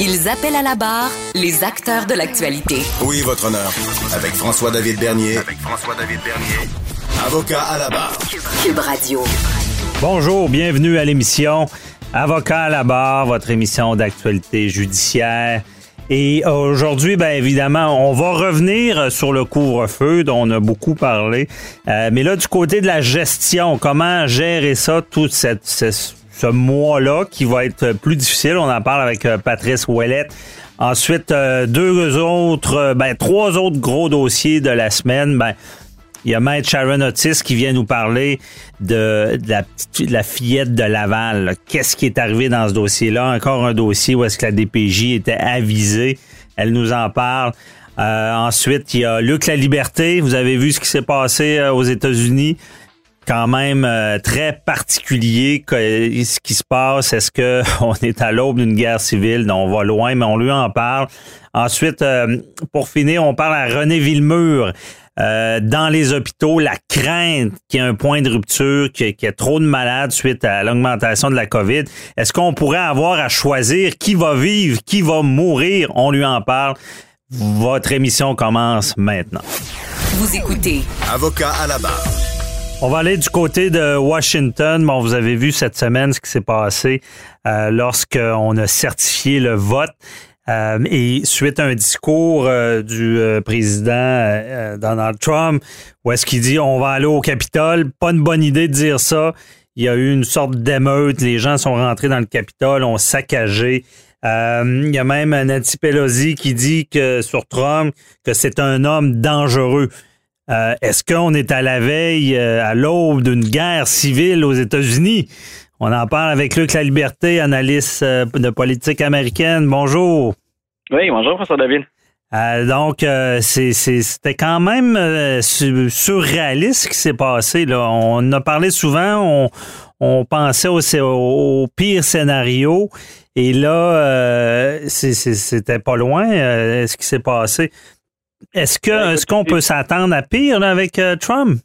Ils appellent à la barre les acteurs de l'actualité. Oui, votre honneur. Avec François-David Bernier. Avec François-David Bernier. Avocat à la barre. Cube Radio. Bonjour, bienvenue à l'émission Avocat à la barre, votre émission d'actualité judiciaire. Et aujourd'hui, bien évidemment, on va revenir sur le couvre-feu dont on a beaucoup parlé. Euh, mais là, du côté de la gestion, comment gérer ça, tout cette, ce, ce mois-là qui va être plus difficile. On en parle avec euh, Patrice Ouellette. Ensuite, euh, deux autres, ben, trois autres gros dossiers de la semaine. Ben, il y a Maître Sharon Otis qui vient nous parler de, la, fillette de Laval. Qu'est-ce qui est arrivé dans ce dossier-là? Encore un dossier où est-ce que la DPJ était avisée. Elle nous en parle. Euh, ensuite, il y a Luc La Liberté. Vous avez vu ce qui s'est passé euh, aux États-Unis. Quand même euh, très particulier que, ce qui se passe. Est-ce que on est à l'aube d'une guerre civile? Non, on va loin, mais on lui en parle. Ensuite, euh, pour finir, on parle à René Villemur. Euh, dans les hôpitaux, la crainte qu'il y ait un point de rupture, qu'il y, ait trop de malades suite à l'augmentation de la COVID. Est-ce qu'on pourrait avoir à choisir qui va vivre, qui va mourir? On lui en parle. Votre émission commence maintenant. Vous écoutez. Avocat à la barre. On va aller du côté de Washington. Bon, vous avez vu cette semaine ce qui s'est passé euh, lorsqu'on a certifié le vote. Euh, et suite à un discours euh, du président Donald Trump, où est-ce qu'il dit on va aller au Capitole, pas une bonne idée de dire ça. Il y a eu une sorte d'émeute, les gens sont rentrés dans le Capitole, ont saccagé. il y a même Nancy Pelosi qui dit que sur Trump que c'est un homme dangereux. Est-ce qu'on est à la veille, à l'aube d'une guerre civile aux États-Unis? On en parle avec Luc La Liberté, analyste de politique américaine. Bonjour. Oui, bonjour, François David. Euh, donc, euh, c'était quand même euh, surréaliste ce qui s'est passé. Là. On a parlé souvent, on, on pensait au, au, pire scénario, et là, c'était pas loin ce qui s'est passé. Est-ce que est-ce qu'on peut s'attendre à pire là, avec Trump?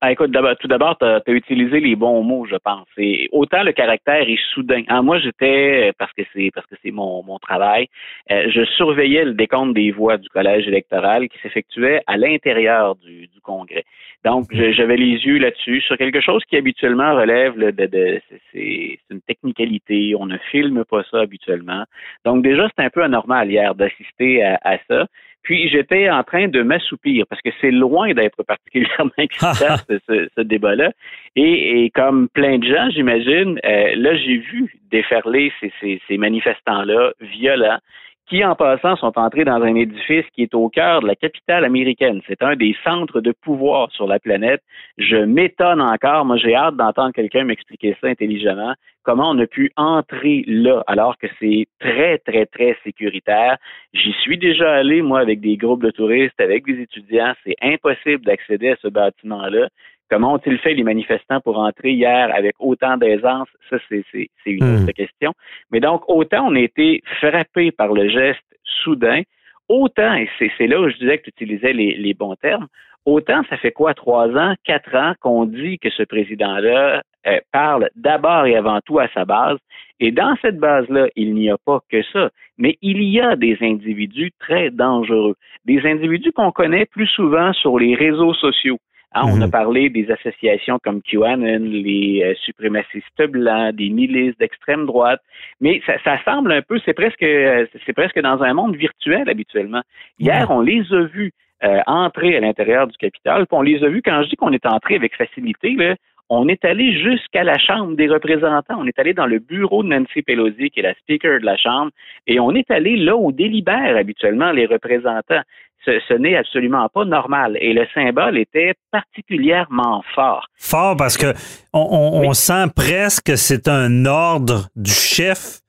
Ah, écoute, tout d'abord, tu as, utilisé les bons mots, je pense. Et autant le caractère est soudain. Ah, moi, j'étais, parce que c'est parce que c'est mon, mon travail, euh, je surveillais le décompte des voix du collège électoral qui s'effectuait à l'intérieur du, du Congrès. Donc, j'avais les yeux là-dessus sur quelque chose qui habituellement relève de, de, c'est une technicalité. On ne filme pas ça habituellement. Donc, déjà, c'est un peu anormal hier d'assister à, à ça. Puis j'étais en train de m'assoupir parce que c'est loin d'être particulièrement excitant ce, ce débat-là. Et, et, comme plein de gens, j'imagine, euh, là j'ai vu déferler ces, ces, ces manifestants-là violents qui, en passant, sont entrés dans un édifice qui est au cœur de la capitale américaine. C'est un des centres de pouvoir sur la planète. Je m'étonne encore. Moi, j'ai hâte d'entendre quelqu'un m'expliquer ça intelligemment. Comment on a pu entrer là alors que c'est très, très, très sécuritaire? J'y suis déjà allé, moi, avec des groupes de touristes, avec des étudiants. C'est impossible d'accéder à ce bâtiment-là. Comment ont-ils fait les manifestants pour entrer hier avec autant d'aisance? Ça, c'est, une hmm. autre question. Mais donc, autant on a été frappé par le geste soudain, autant, et c'est, là où je disais que tu utilisais les, les bons termes, autant ça fait quoi, trois ans, quatre ans qu'on dit que ce président-là euh, parle d'abord et avant tout à sa base. Et dans cette base-là, il n'y a pas que ça, mais il y a des individus très dangereux, des individus qu'on connaît plus souvent sur les réseaux sociaux Hein, On a Mhm. parlé des associations comme QAnon, les euh, suprémacistes blancs, des milices d'extrême droite, mais ça, ça semble un peu, c'est presque, euh, c'est presque dans un monde virtuel habituellement. Hier, on les a vus euh, entrer à l'intérieur du Capitole, puis on les a vus, quand je dis qu'on est entré avec facilité, là, on est allé jusqu'à la Chambre des représentants. On est allé dans le bureau de Nancy Pelosi, qui est la speaker de la Chambre, et on est allé là où délibèrent habituellement les représentants. Ce, ce n'est absolument pas normal. Et le symbole était particulièrement fort. Fort parce que on, on- on sent presque que c'est un ordre du chef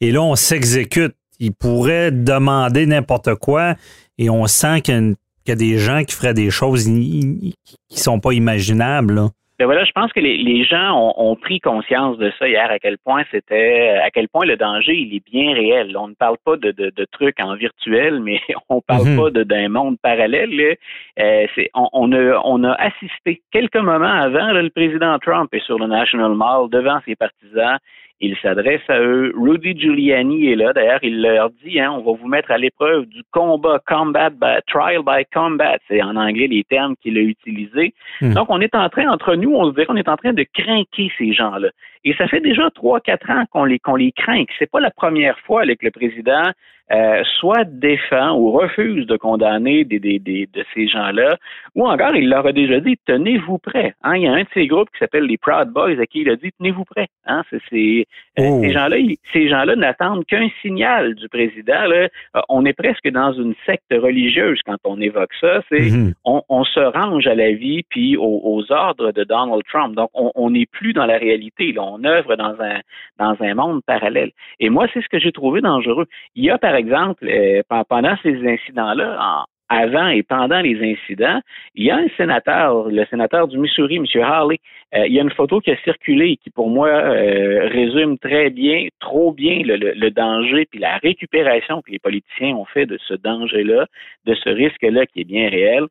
et là, on s'exécute. Il pourrait demander n'importe quoi et on sent qu'il y, a y des gens qui feraient des choses qui sont pas imaginables. là. Ben voilà, je pense que les, les gens ont, ont pris conscience de ça hier, à quel point c'était, à quel point le danger, il est bien réel. On ne parle pas de, de, de trucs en virtuel, mais on parle Mhm. pas d'un monde parallèle. Euh, c'est, on, on a, on a assisté quelques moments avant, là, le président Trump est sur le National Mall devant ses partisans. Il s'adresse à eux. Rudy Giuliani est là. D'ailleurs, il leur dit, hein, on va vous mettre à l'épreuve du combat, combat by, trial by combat. C'est en anglais les termes qu'il a utilisés. Hmm. Donc, on est en train, entre nous, on se dirait qu'on est en train de craquer ces gens-là. Et ça fait déjà trois, quatre ans qu'on les, qu'on les craint. C'est pas la première fois que le président euh, soit défend ou refuse de condamner des, des, des- de ces gens-là, ou encore il leur a déjà dit tenez-vous prêts. Hein, il y a un de ces groupes qui s'appelle les Proud Boys à qui il a dit tenez-vous prêts. Hein, c'est, c'est- euh, Oh. Ces gens-là, ces gens-là n'attendent qu'un signal du président. Là. Euh, on est presque dans une secte religieuse quand on évoque ça. C'est Mhm. on, on se range à la vie puis aux, aux ordres de Donald Trump. Donc, on on n'est plus dans la réalité. Là. On œuvre dans un dans un monde parallèle. Et moi, c'est ce que j'ai trouvé dangereux. Il y a, par exemple, euh, pen- pendant ces incidents-là, en- avant et pendant les incidents, il y a un sénateur, le sénateur du Missouri, M. Harley. euh, il y a une photo qui a circulé qui, pour moi, euh, résume très bien, trop bien le, danger puis la récupération que les politiciens ont fait de ce danger-là, de ce risque-là qui est bien réel.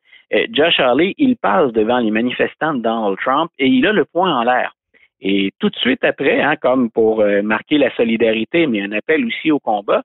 Josh Harley, il passe devant les manifestants de Donald Trump et il a le poing en l'air. Et tout de suite après, hein, comme pour marquer la solidarité, mais un appel aussi au combat,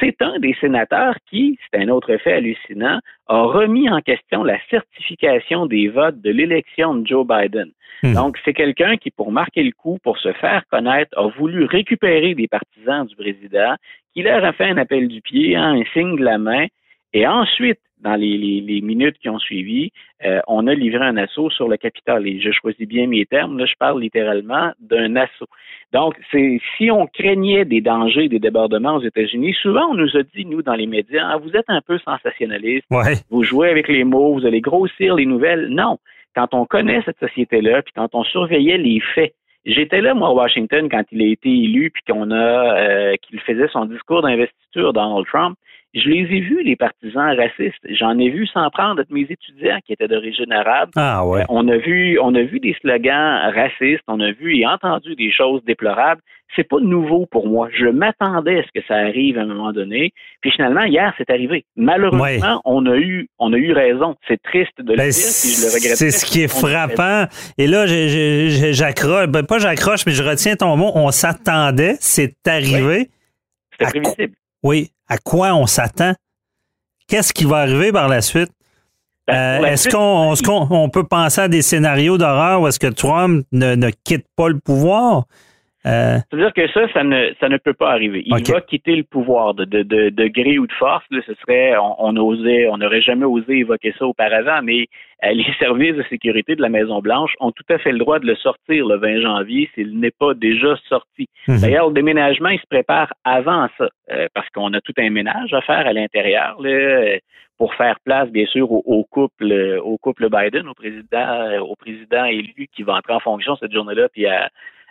c'est un des sénateurs qui, c'est un autre fait hallucinant, a remis en question la certification des votes de l'élection de Joe Biden. Hmm. Donc, c'est quelqu'un qui, pour marquer le coup, pour se faire connaître, a voulu récupérer des partisans du président, qui leur a fait un appel du pied, hein, un signe de la main, et ensuite, dans les, les- les minutes qui ont suivi, euh, on a livré un assaut sur le Capitole. Et je choisis bien mes termes, là, je parle littéralement d'un assaut. Donc, c'est si on craignait des dangers, des débordements aux États-Unis, souvent on nous a dit, nous, dans les médias, Ah, vous êtes un peu sensationnaliste, Ouais. vous jouez avec les mots, vous allez grossir les nouvelles. Non. Quand on connaît cette société-là, puis quand on surveillait les faits, j'étais là, moi, à Washington, quand il a été élu, puis qu'on a euh, qu'il faisait son discours d'investiture, Donald Trump. Je les ai vus, les partisans racistes. J'en ai vu s'en prendre de mes étudiants qui étaient d'origine arabe. Ah ouais. Euh, On a vu, on a vu des slogans racistes, on a vu et entendu des choses déplorables. C'est pas nouveau pour moi. Je m'attendais à ce que ça arrive à un moment donné. Puis finalement, hier, c'est arrivé. Malheureusement, Ouais. on a eu, on a eu raison. C'est triste de le Ben, dire, puis je le regrette. c'est ce qui est frappant. Et là, j'accroche, ben, pas j'accroche, mais je retiens ton mot. On s'attendait, c'est arrivé. C'était à prévisible. Oui, à quoi on s'attend? Qu'est-ce qui va arriver par la suite? Ben, Euh, est-ce qu'on on peut penser à des scénarios d'horreur où est-ce que Trump ne, ne quitte pas le pouvoir? Euh, C'est-à-dire que ça, ça ne, ça ne peut pas arriver. Il OK. va quitter le pouvoir de, de, de, de gré ou de force. Là, ce serait, on, on osait, on n'aurait jamais osé évoquer ça auparavant, mais euh, les services de sécurité de la Maison Blanche ont tout à fait le droit de le sortir le 20 janvier s'il n'est pas déjà sorti. Mhm. D'ailleurs, le déménagement, il se prépare avant ça, euh, parce qu'on a tout un ménage à faire à l'intérieur. là, euh, pour faire place, bien sûr, au, au couple, au couple Biden, au président, au président élu qui va entrer en fonction cette journée-là, puis à,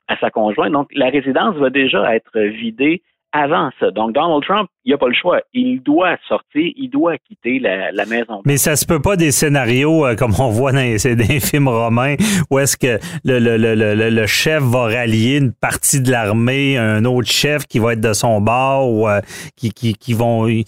à sa conjointe. Donc, la résidence va déjà être vidée avant ça. Donc, Donald Trump, il n'a pas le choix. Il doit sortir, il doit quitter la, la maison. mais ça se peut pas des scénarios euh, comme on voit dans les, films romains où est-ce que le, le, le, le, le chef va rallier une partie de l'armée, un autre chef qui va être de son bord ou euh, qui, qui, qui vont ils,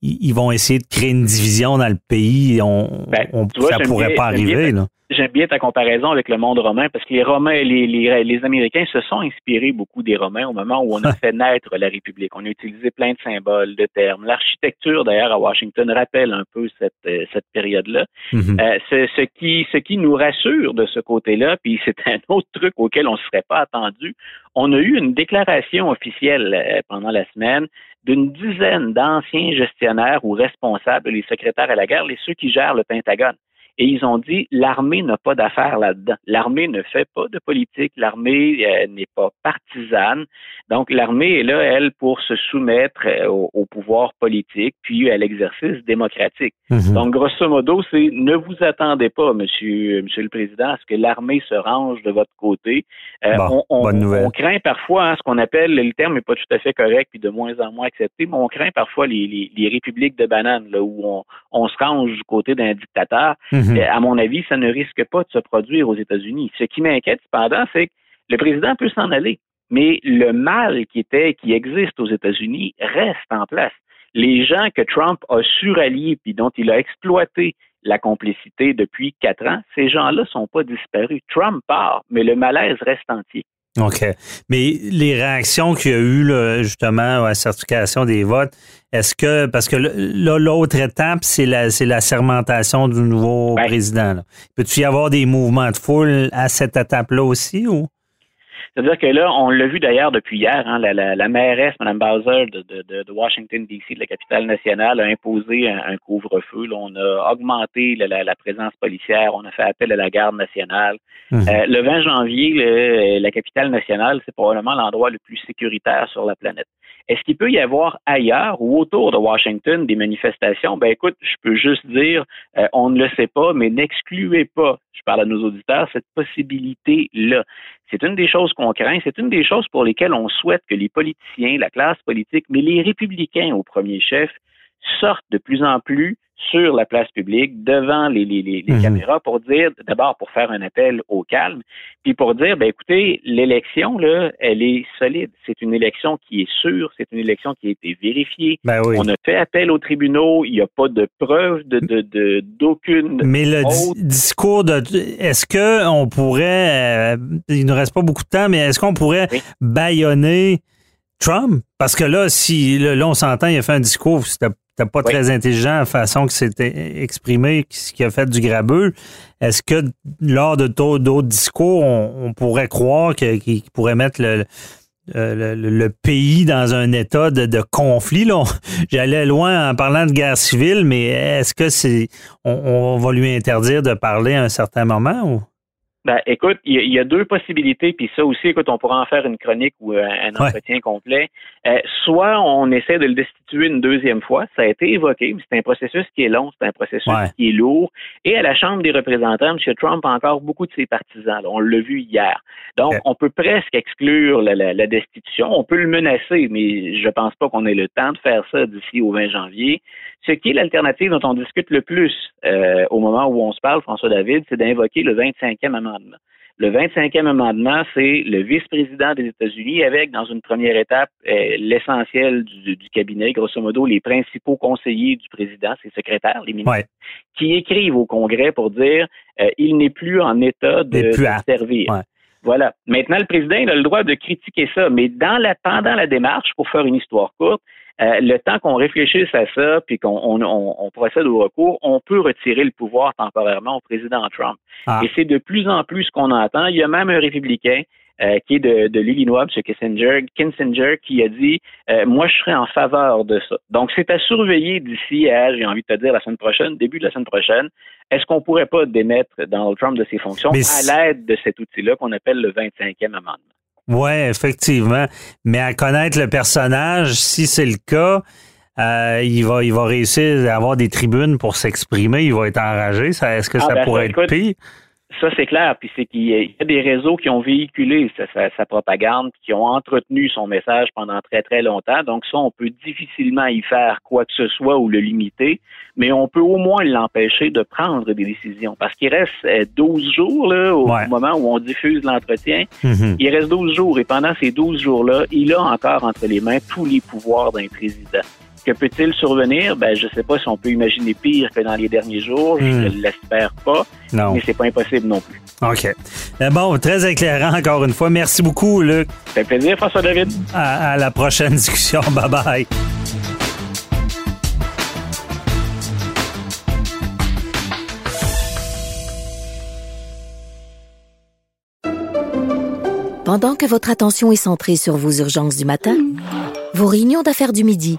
ils vont essayer de créer une division dans le pays. On, Ben, on- tu vois, ça pourrait pas arriver. Là. J'aime bien ta comparaison avec le monde romain parce que les Romains, les, les, les Américains se sont inspirés beaucoup des Romains au moment où on a fait naître la République. On a utilisé plein de symboles, de termes. L'architecture, d'ailleurs, à Washington rappelle un peu cette, euh, cette période-là. Mhm. Euh, ce, ce, qui, ce qui nous rassure de ce côté-là, puis c'est un autre truc auquel on ne serait pas attendu, on a eu une déclaration officielle euh, pendant la semaine d'une dizaine d'anciens gestionnaires ou responsables, les secrétaires à la guerre, les ceux qui gèrent le Pentagone. Et ils ont dit l'armée n'a pas d'affaires là-dedans. L'armée ne fait pas de politique. L'armée euh, n'est pas partisane. Donc l'armée est là, elle, pour se soumettre euh, au, au, pouvoir politique puis à l'exercice démocratique. Mhm. Donc grosso modo, c'est ne vous attendez pas, Monsieur, Monsieur le Président, à ce que l'armée se range de votre côté. Euh, Bon, on, on- bonne nouvelle. on craint parfois hein, ce qu'on appelle, le terme n'est pas tout à fait correct puis de moins en moins accepté, mais on craint parfois les, les, les républiques de bananes là, où on, on se range du côté d'un dictateur. Mhm. Euh, À mon avis, ça ne risque pas de se produire aux États-Unis. Ce qui m'inquiète cependant, c'est que le président peut s'en aller, mais le mal qui était, qui existe aux États-Unis reste en place. Les gens que Trump a su rallier puis dont il a exploité la complicité depuis quatre ans, ces gens-là sont pas disparus. Trump part, mais le malaise reste entier. OK. Mais les réactions qu'il y a eu là, justement à la certification des votes, est-ce que parce que là, l'autre étape, c'est la c'est la sermentation du nouveau Ouais. président. là. Peut-tu y avoir des mouvements de foule à cette étape-là aussi ou? C'est-à-dire que là, on l'a vu d'ailleurs depuis hier, hein, la, la, la mairesse, Mme Bowser de, de, de- de Washington, D.C., de la capitale nationale, a imposé un, un couvre-feu. On a augmenté la, présence policière, on a fait appel à la garde nationale. Mhm. Euh, le 20 janvier, le- la capitale nationale, c'est probablement l'endroit le plus sécuritaire sur la planète. Est-ce qu'il peut y avoir ailleurs ou autour de Washington des manifestations? Ben écoute, je peux juste dire, euh, on ne le sait pas, mais n'excluez pas, je parle à nos auditeurs, cette possibilité-là. C'est une des choses qu'on craint, c'est une des choses pour lesquelles on souhaite que les politiciens, la classe politique, mais les républicains au premier chef, sortent de plus en plus sur la place publique, devant les, les, Mhm. caméras, pour dire, d'abord pour faire un appel au calme, puis pour dire, ben écoutez, l'élection, là, elle est solide. C'est une élection qui est sûre, c'est une élection qui a été vérifiée. Ben oui. On a fait appel aux tribunaux, il n'y a pas de preuve de, de, de- d'aucune Mais le autre discours de est-ce que on pourrait euh, il nous reste pas beaucoup de temps, mais est-ce qu'on pourrait Oui. bâillonner Trump? Parce que là, si là, là, on s'entend, il a fait un discours, c'était c'était pas Oui. très intelligent la façon que c'était exprimé, ce qui a fait du grabeux. Est-ce que lors de d'au- d'autres discours, on, on pourrait croire qu'il pourrait mettre le, le, le pays dans un état de, de conflit? J'allais loin en parlant de guerre civile, mais est-ce que c'est on, on va lui interdire de parler à un certain moment ou? Ben, écoute, il y, a- il y a deux possibilités, puis ça aussi, écoute, on pourra en faire une chronique ou euh, un Ouais. entretien complet. Euh, soit on essaie de le destituer une deuxième fois, ça a été évoqué, mais c'est un processus qui est long, c'est un processus Ouais. qui est lourd. Et à la Chambre des représentants, M. Trump a encore beaucoup de ses partisans. là. on l'a vu hier. Donc, on peut presque exclure la, la- la destitution. On peut le menacer, mais je pense pas qu'on ait le temps de faire ça d'ici au 20 janvier. Ce qui est l'alternative dont on discute le plus euh, au moment où on se parle, François David, c'est d'invoquer le 25e amendement. Le 25e amendement, c'est le vice-président des États-Unis avec, dans une première étape, euh, l'essentiel du, du cabinet, grosso modo, les principaux conseillers du président, ses secrétaires, les ministres, Ouais. qui écrivent au Congrès pour dire euh, il n'est plus en état de, plus servir. Ouais. Voilà. Maintenant, le président il a le droit de critiquer ça, mais dans la, pendant la démarche, pour faire une histoire courte, euh, le temps qu'on réfléchisse à ça, puis qu'on on, on- on procède au recours, on peut retirer le pouvoir temporairement au président Trump. Ah. Et c'est de plus en plus ce qu'on entend. Il y a même un républicain euh, qui est de, de l'Illinois, M. Kissinger, Kissinger, qui a dit euh, Moi, je serais en faveur de ça. Donc, c'est à surveiller d'ici à, j'ai envie de te dire, la semaine prochaine, début de la semaine prochaine. Est-ce qu'on pourrait pas démettre Donald Trump de ses fonctions Mais à l'aide de cet outil-là qu'on appelle le 25e amendement? Oui, effectivement. Mais à connaître le personnage, si c'est le cas, euh, il, va, il va réussir à avoir des tribunes pour s'exprimer. Il va être enragé. Ça, Est-ce que Ah, ça ben, pourrait écoute, être pire? Ça, c'est clair. Puis c'est qu'il y a- des réseaux qui ont véhiculé sa, sa- sa propagande, qui ont entretenu son message pendant très, très longtemps. Donc ça, on peut difficilement y faire quoi que ce soit ou le limiter, mais on peut au moins l'empêcher de prendre des décisions. Parce qu'il reste euh, 12 jours là, au Ouais. moment où on diffuse l'entretien. Mhm. Il reste 12 jours et pendant ces 12 jours-là, il a encore entre les mains tous les pouvoirs d'un président. Que peut-il survenir? Ben, je sais pas si on peut imaginer pire que dans les derniers jours. Je Hmm. ne l'espère pas, Non. mais c'est pas impossible non plus. OK. Euh, Bon, très éclairant encore une fois. Merci beaucoup, Luc. Ça fait plaisir, François-David. À, à la prochaine discussion. Bye bye. Pendant que votre attention est centrée sur vos urgences du matin, vos réunions d'affaires du midi,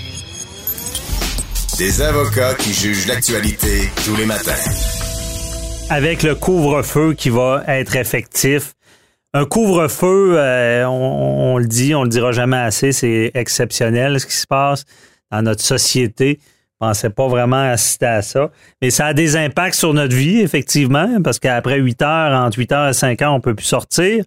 Des avocats qui jugent l'actualité tous les matins. avec le couvre-feu qui va être effectif. Un couvre-feu, euh, on, le dit, on le dira jamais assez, c'est exceptionnel ce qui se passe dans notre société. Je pensais pas vraiment assister à ça. Mais ça a des impacts sur notre vie, effectivement, parce qu'après 8 heures, entre 8 heures et 5 heures, on peut plus sortir.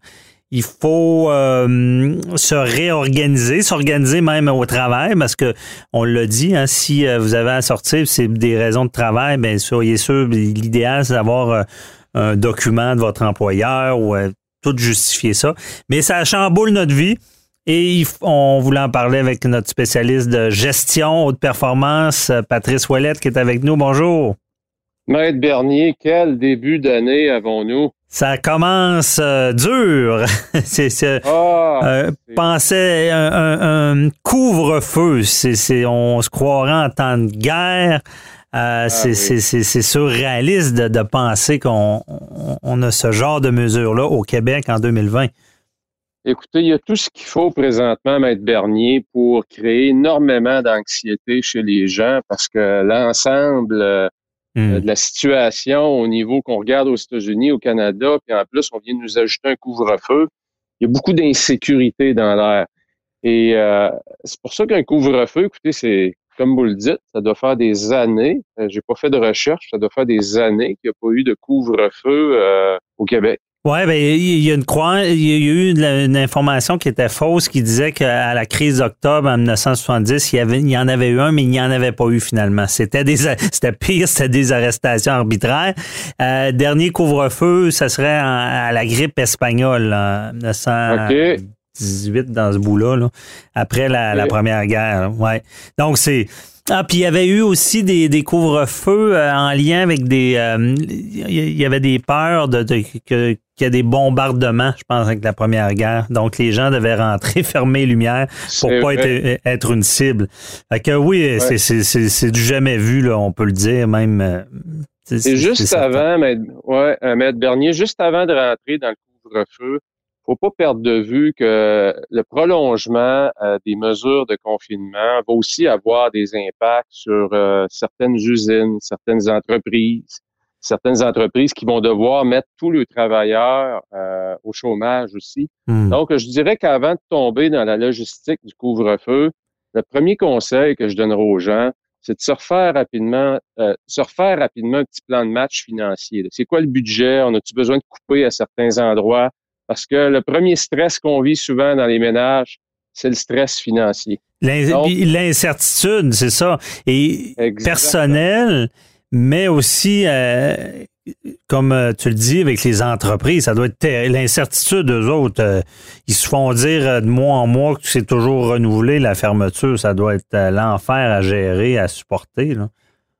Il faut euh, se réorganiser, s'organiser même au travail, parce que on l'a dit, hein, si euh, vous avez à sortir, c'est des raisons de travail, ben soyez sûr, l'idéal c'est d'avoir euh, un document de votre employeur ou tout justifier ça. Mais ça chamboule notre vie. Et on voulait en parler avec notre spécialiste de gestion haute performance, Patrice Ouellette, qui est avec nous. Bonjour. Maître Bernier, quel début d'année avons-nous? Ça commence euh, dur. c'est, Euh, pensait un, un- un couvre-feu. C'est, on se croirait en temps de guerre. Euh, c'est, Ah c'est- surréaliste de, de penser qu'on on- on a ce genre de mesures-là au Québec en 2020. écoutez, il y a tout ce qu'il faut présentement, Maître Bernier, pour créer énormément d'anxiété chez les gens parce que l'ensemble euh, Hmm. de la situation au niveau qu'on regarde aux États-Unis, au Canada, puis en plus, on vient de nous ajouter un couvre-feu. Il y a beaucoup d'insécurité dans l'air. Et euh, c'est pour ça qu'un couvre-feu, écoutez, c'est comme vous le dites, ça doit faire des années. euh, J'ai pas fait de recherche, ça doit faire des années qu'il n'y a pas eu de couvre-feu euh, au Québec. Ouais, ben il y a une croix, il y a eu une, une information qui était fausse qui disait qu'à la crise d'octobre en 1970, il y, avait, il y en avait eu un, mais il n'y en avait pas eu finalement. C'était des, c'était pire, c'était des arrestations arbitraires. Euh, dernier couvre-feu, ça serait en- à la grippe espagnole en 1918 dans ce bout-là, là, après la, première guerre. Ouais. Donc c'est ah, puis il y avait eu aussi des, des couvre-feux euh, en lien avec des. euh, Il y avait des peurs de, de- que- qu'il y a des bombardements, je pense, avec la première guerre. Donc les gens devaient rentrer, fermer les lumières pour pas vrai. être, être une cible. Fait que oui, c'est- du jamais vu, là, on peut le dire, même. euh, C'est juste avant, Maître, ouais, euh, Maître Bernier, juste avant de rentrer dans le couvre-feu, faut pas perdre de vue que le prolongement euh, des mesures de confinement va aussi avoir des impacts sur euh, certaines usines, certaines entreprises, certaines entreprises qui vont devoir mettre tous leurs travailleurs euh, au chômage aussi. Hmm. Donc, je dirais qu'avant de tomber dans la logistique du couvre-feu, le premier conseil que je donnerai aux gens, c'est de se refaire rapidement, euh, se refaire rapidement un petit plan de match financier. C'est quoi le budget? On a-tu besoin de couper à certains endroits? Parce que le premier stress qu'on vit souvent dans les ménages, c'est le stress financier. L'incertitude, c'est ça. Et Exactement. personnel, mais aussi, euh, comme euh, tu le dis, avec les entreprises, ça doit être l'incertitude d'eux autres. euh, ils se font dire de mois en mois que c'est toujours renouvelé la fermeture. Ça doit être l'enfer à gérer, à supporter. Là.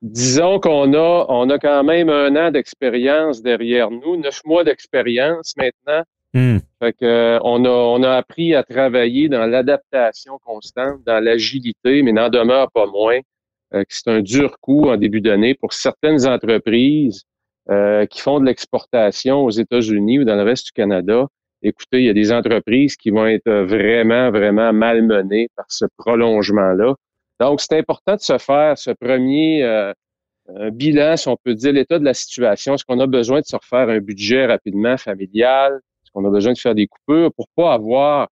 Disons qu'on a, on a quand même un an d'expérience derrière nous, neuf mois d'expérience maintenant. Hmm. Fait que, on a, on a appris à travailler dans l'adaptation constante, dans l'agilité, mais n'en demeure pas moins euh, c'est un dur coup en début d'année pour certaines entreprises euh, qui font de l'exportation aux États-Unis ou dans le reste du Canada. Écoutez, il y a des entreprises qui vont être vraiment, vraiment malmenées par ce prolongement-là. Donc, c'est important de se faire ce premier euh, bilan, si on peut dire, l'état de la situation. Est-ce qu'on a besoin de se refaire un budget rapidement familial? Est-ce qu'on a besoin de faire des coupures pour pas avoir,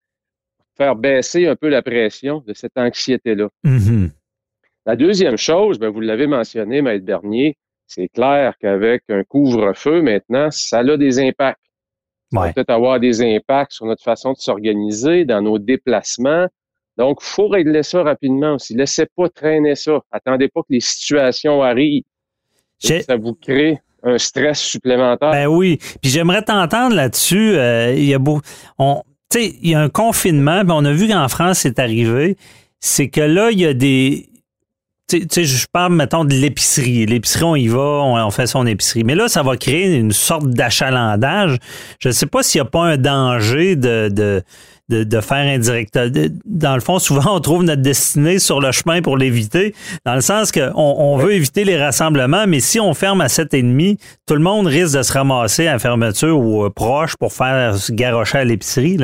faire baisser un peu la pression de cette anxiété-là? Mhm. La deuxième chose, ben, vous l'avez mentionné, Maître Bernier, c'est clair qu'avec un couvre-feu maintenant, ça a des impacts. Ça va peut-être avoir des impacts sur notre façon de s'organiser, dans nos déplacements. Donc, il faut régler ça rapidement aussi. Laissez pas traîner ça. Attendez pas que les situations arrivent. Ça vous crée un stress supplémentaire. Ben oui. Puis j'aimerais t'entendre là-dessus. Euh, il y a beau, on, il y a un confinement. on a vu qu'en France c'est arrivé. C'est que là, il y a des tu sais, je parle, mettons, de l'épicerie. L'épicerie, on y va, on, fait son épicerie. Mais là, ça va créer une sorte d'achalandage. Je ne sais pas s'il n'y a pas un danger de, de, de, faire indirect. Dans le fond, souvent, on trouve notre destinée sur le chemin pour l'éviter, dans le sens qu'on on veut éviter les rassemblements, mais si on ferme à 7,5, tout le monde risque de se ramasser à fermeture ou euh, proche pour faire se garrocher à l'épicerie.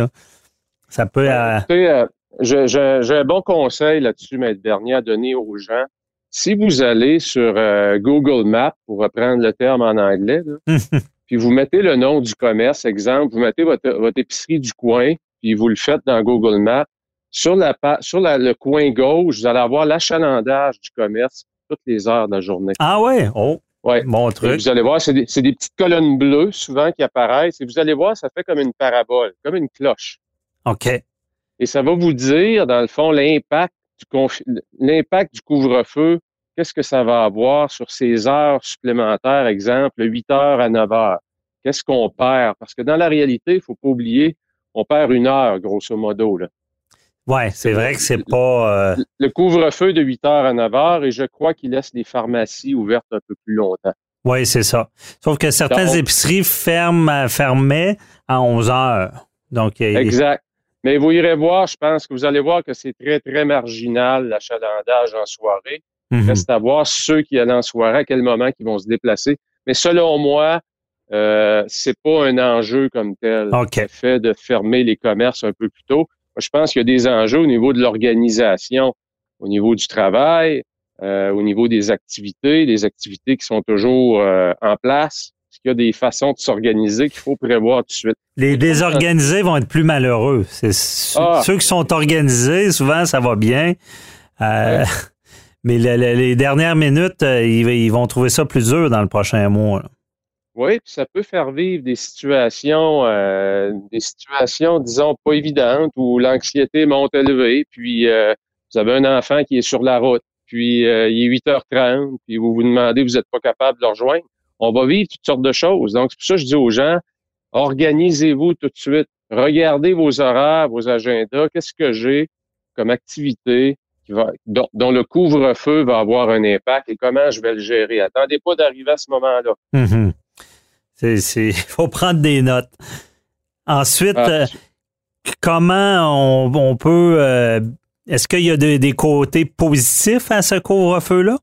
Ça peut... Euh, euh, j'ai un bon conseil là-dessus, Maître Bernier, à donner aux gens. Si vous allez sur euh, Google Maps, pour reprendre le terme en anglais, puis vous mettez le nom du commerce, exemple, vous mettez votre, épicerie du coin, puis vous le faites dans Google Maps, sur, la, sur le coin gauche, vous allez avoir l'achalandage du commerce toutes les heures de la journée. Ah ouais? Oh! Ouais. Bon truc. vous allez voir, c'est des, des, petites colonnes bleues souvent qui apparaissent. Et vous allez voir, ça fait comme une parabole, comme une cloche. OK. Et ça va vous dire, dans le fond, l'impact du, l'impact du couvre-feu qu'est-ce que ça va avoir sur ces heures supplémentaires, exemple, 8 heures à 9 heures? Qu'est-ce qu'on perd? Parce que dans la réalité, il faut pas oublier, on perd une heure, grosso modo. Là. Ouais, c'est vrai que c'est pas. Euh, le couvre-feu de 8 heures à 9 heures et je crois qu'il laisse les pharmacies ouvertes un peu plus longtemps. Oui, c'est ça. Sauf que certaines épiceries ferment, fermaient à 11 heures. Donc, exact. Mais vous irez voir, je pense que vous allez voir que c'est très, très marginal l'achalandage en soirée. Mm Reste à voir ceux qui allaient en soirée, à quel moment ils vont se déplacer. Mais selon moi, euh, c'est pas un enjeu comme tel. Le fait de fermer les commerces un peu plus tôt. Moi, je pense qu'il y a des enjeux au niveau de l'organisation, au niveau du travail, euh, au niveau des activités, des activités qui sont toujours euh, en place. Qu'il y a des façons de s'organiser qu'il faut prévoir tout de suite? Les désorganisés vont être plus malheureux. C'est ah. ceux qui sont organisés, souvent, ça va bien. Euh, mais les dernières minutes, euh, ils, vont trouver ça plus dur dans le prochain mois. Oui, puis ça peut faire vivre des situations, euh, des situations, disons, pas évidentes où l'anxiété monte élevée, puis euh, vous avez un enfant qui est sur la route, puis il est 8h30, puis vous vous demandez, vous n'êtes pas capable de le rejoindre. On va vivre toutes sortes de choses. Donc, c'est pour ça que je dis aux gens, organisez-vous tout de suite. Regardez vos horaires, vos agendas. Qu'est-ce que j'ai comme activité? dont, le couvre-feu va avoir un impact et comment je vais le gérer? Attendez pas d'arriver à ce moment-là. Il mm-hmm. faut prendre des notes. Ensuite, ah. euh, comment on, peut... Euh, est-ce qu'il y a des côtés positifs à ce couvre-feu-là?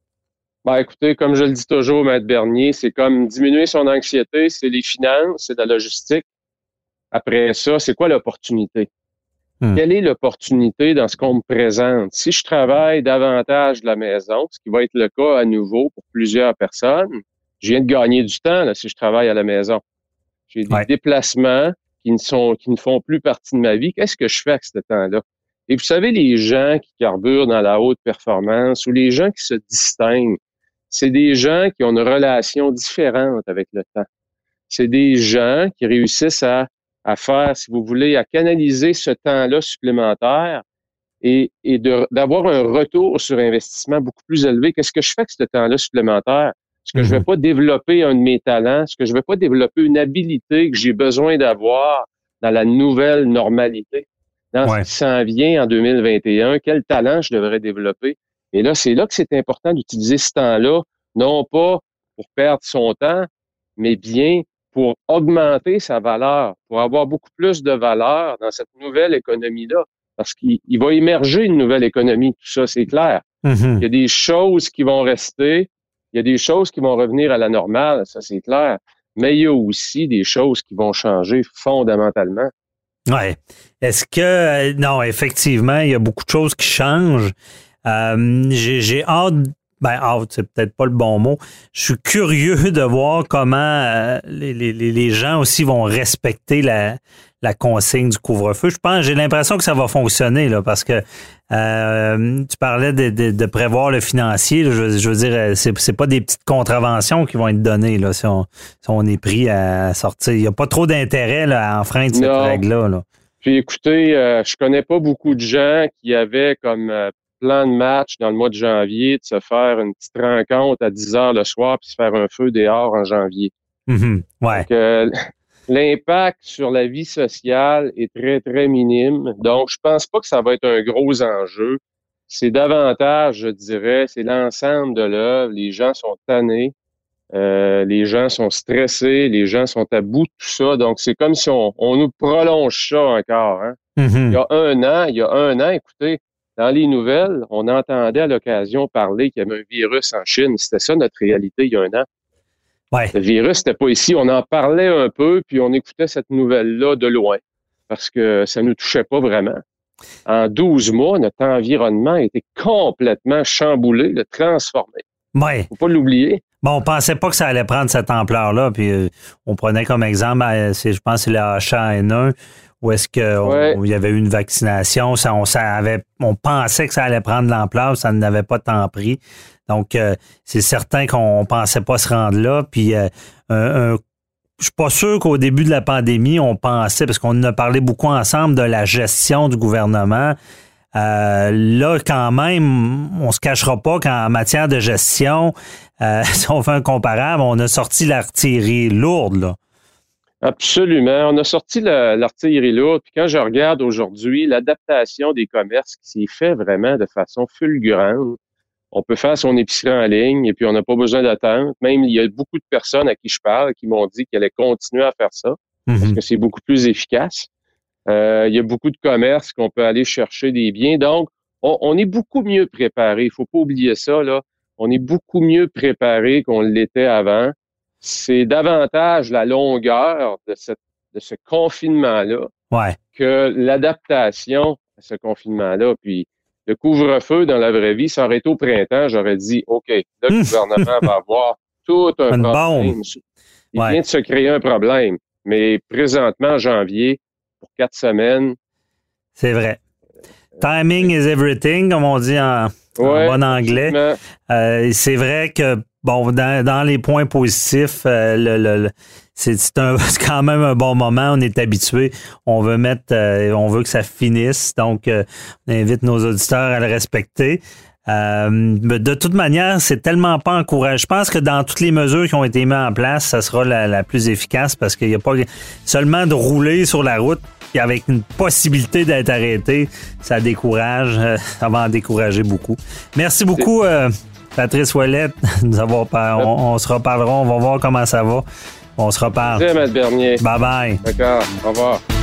Ben, écoutez, comme je le dis toujours, Maître Bernier, c'est comme diminuer son anxiété, c'est les finances, c'est la logistique. Après ça, c'est quoi l'opportunité? Hmm. Quelle est l'opportunité dans ce qu'on me présente? Si je travaille davantage de la maison, ce qui va être le cas à nouveau pour plusieurs personnes, je viens de gagner du temps là, si je travaille à la maison. J'ai des déplacements qui ne sont qui ne font plus partie de ma vie. Qu'est-ce que je fais avec ce temps-là? Et vous savez, les gens qui carburent dans la haute performance ou les gens qui se distinguent, c'est des gens qui ont une relation différente avec le temps. C'est des gens qui réussissent à à faire, si vous voulez, à canaliser ce temps-là supplémentaire et, et d'avoir un retour sur investissement beaucoup plus élevé. Qu'est-ce que je fais avec ce temps-là supplémentaire? Est-ce que je ne vais mhm. pas développer un de mes talents? Est-ce que je ne vais pas développer une habilité que j'ai besoin d'avoir dans la nouvelle normalité? Dans ce qui s'en vient en 2021, quel talent je devrais développer? Et là, c'est là que c'est important d'utiliser ce temps-là, non pas pour perdre son temps, mais bien pour augmenter sa valeur, pour avoir beaucoup plus de valeur dans cette nouvelle économie-là. Parce qu'il va émerger une nouvelle économie, tout ça, c'est clair. Mm-hmm. Il y a des choses qui vont rester, il y a des choses qui vont revenir à la normale, ça c'est clair. Mais il y a aussi des choses qui vont changer fondamentalement. Ouais. Est-ce que non, effectivement, il y a beaucoup de choses qui changent. Euh, j'ai hâte Ben, out, c'est peut-être pas le bon mot. Je suis curieux de voir comment euh, les, les, les gens aussi vont respecter la, la consigne du couvre-feu. Je pense, j'ai l'impression que ça va fonctionner là, parce que euh, tu parlais de, de, de, prévoir le financier. Je, je veux dire, c'est, pas des petites contraventions qui vont être données là, si, on, si on est pris à sortir. Il n'y a pas trop d'intérêt à enfreindre cette règle-là. Là. Puis écoutez, euh, je connais pas beaucoup de gens qui avaient comme plan de match dans le mois de janvier de se faire une petite rencontre à 10 heures le soir puis se faire un feu dehors en janvier. Mm-hmm. Ouais. Euh, l'impact sur la vie sociale est très, très minime. Donc, je pense pas que ça va être un gros enjeu. C'est davantage, je dirais, c'est l'ensemble de l'œuvre. Les gens sont tannés. Euh, les gens sont stressés, les gens sont à bout de tout ça. Donc, c'est comme si on, on, nous prolonge ça encore. Hein? Mm-hmm. Il y a un an, il y a un an, écoutez, dans les nouvelles, on entendait à l'occasion parler qu'il y avait un virus en Chine. C'était ça notre réalité il y a un an. Ouais. Le virus n'était pas ici. On en parlait un peu, puis on écoutait cette nouvelle-là de loin parce que ça ne nous touchait pas vraiment. En 12 mois, notre environnement a été complètement chamboulé, transformé. Ouais. Faut pas l'oublier. Bon, on pensait pas que ça allait prendre cette ampleur-là, puis euh, on prenait comme exemple, euh, je pense, c'est le H1N1, où est-ce qu'il Ouais. y avait eu une vaccination, ça, on, ça avait, on pensait que ça allait prendre l'ampleur, ça n'avait pas tant pris. Donc, euh, c'est certain qu'on pensait pas se rendre là, puis euh, un, un je suis pas sûr qu'au début de la pandémie, on pensait, parce qu'on a parlé beaucoup ensemble de la gestion du gouvernement. Euh, là, quand même, on se cachera pas qu'en matière de gestion, euh, si on fait un comparable, on a sorti l'artillerie lourde. Là. Absolument. On a sorti la- l'artillerie lourde. Puis quand je regarde aujourd'hui l'adaptation des commerces qui s'est fait vraiment de façon fulgurante, on peut faire son épicerie en ligne et puis on n'a pas besoin d'attendre. Même il y a beaucoup de personnes à qui je parle qui m'ont dit qu'elles allaient continuer à faire ça parce Mhm. que c'est beaucoup plus efficace. Euh, il y a beaucoup de commerces qu'on peut aller chercher des biens. Donc, on, on est beaucoup mieux préparé. Il faut pas oublier ça, là. On est beaucoup mieux préparé qu'on l'était avant. C'est davantage la longueur de, cette, de ce confinement-là Ouais. que l'adaptation à ce confinement-là. Puis, le couvre-feu dans la vraie vie, ça aurait été au printemps, j'aurais dit, OK, le gouvernement va avoir tout un Une problème. bombe. Il Ouais. vient de se créer un problème. Mais présentement, en janvier, pour quatre semaines, C'est vrai. Timing is everything, comme on dit en, en Ouais, bon anglais. Euh, c'est vrai que, bon, dans, dans les points positifs, euh, le, le- le- c'est quand même un bon moment. On est habitué. On veut mettre, euh, on veut que ça finisse. Donc, on invite nos auditeurs à le respecter. Mais de toute manière, c'est tellement pas encourageant. Je pense que dans toutes les mesures qui ont été mises en place, ça sera la, la plus efficace parce qu'il n'y a pas seulement de rouler sur la route puis avec une possibilité d'être arrêté, ça décourage, euh, ça va en décourager beaucoup. Merci beaucoup, euh, Patrice Ouellette, nous avoir par- on, on se reparlera, on va voir comment ça va. On se reparle. Matt Bernier. Bye bye. D'accord. Au revoir.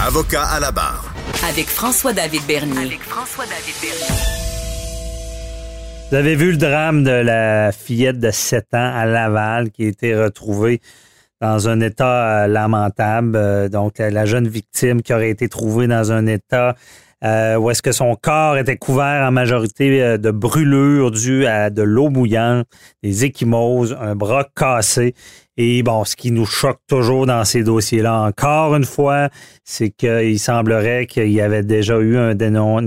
Avocat à la barre. Avec François-David Bernier. Avec François-David Bernier. Vous avez vu le drame de la fillette de 7 ans à Laval qui a été retrouvée dans un état euh, lamentable. Euh, donc, la, la jeune victime qui aurait été trouvée dans un état euh, où est-ce que son corps était couvert en majorité euh, de brûlures dues à de l'eau bouillante, des échymoses, un bras cassé. Et bon, ce qui nous choque toujours dans ces dossiers-là, encore une fois, c'est qu'il semblerait qu'il y avait déjà eu une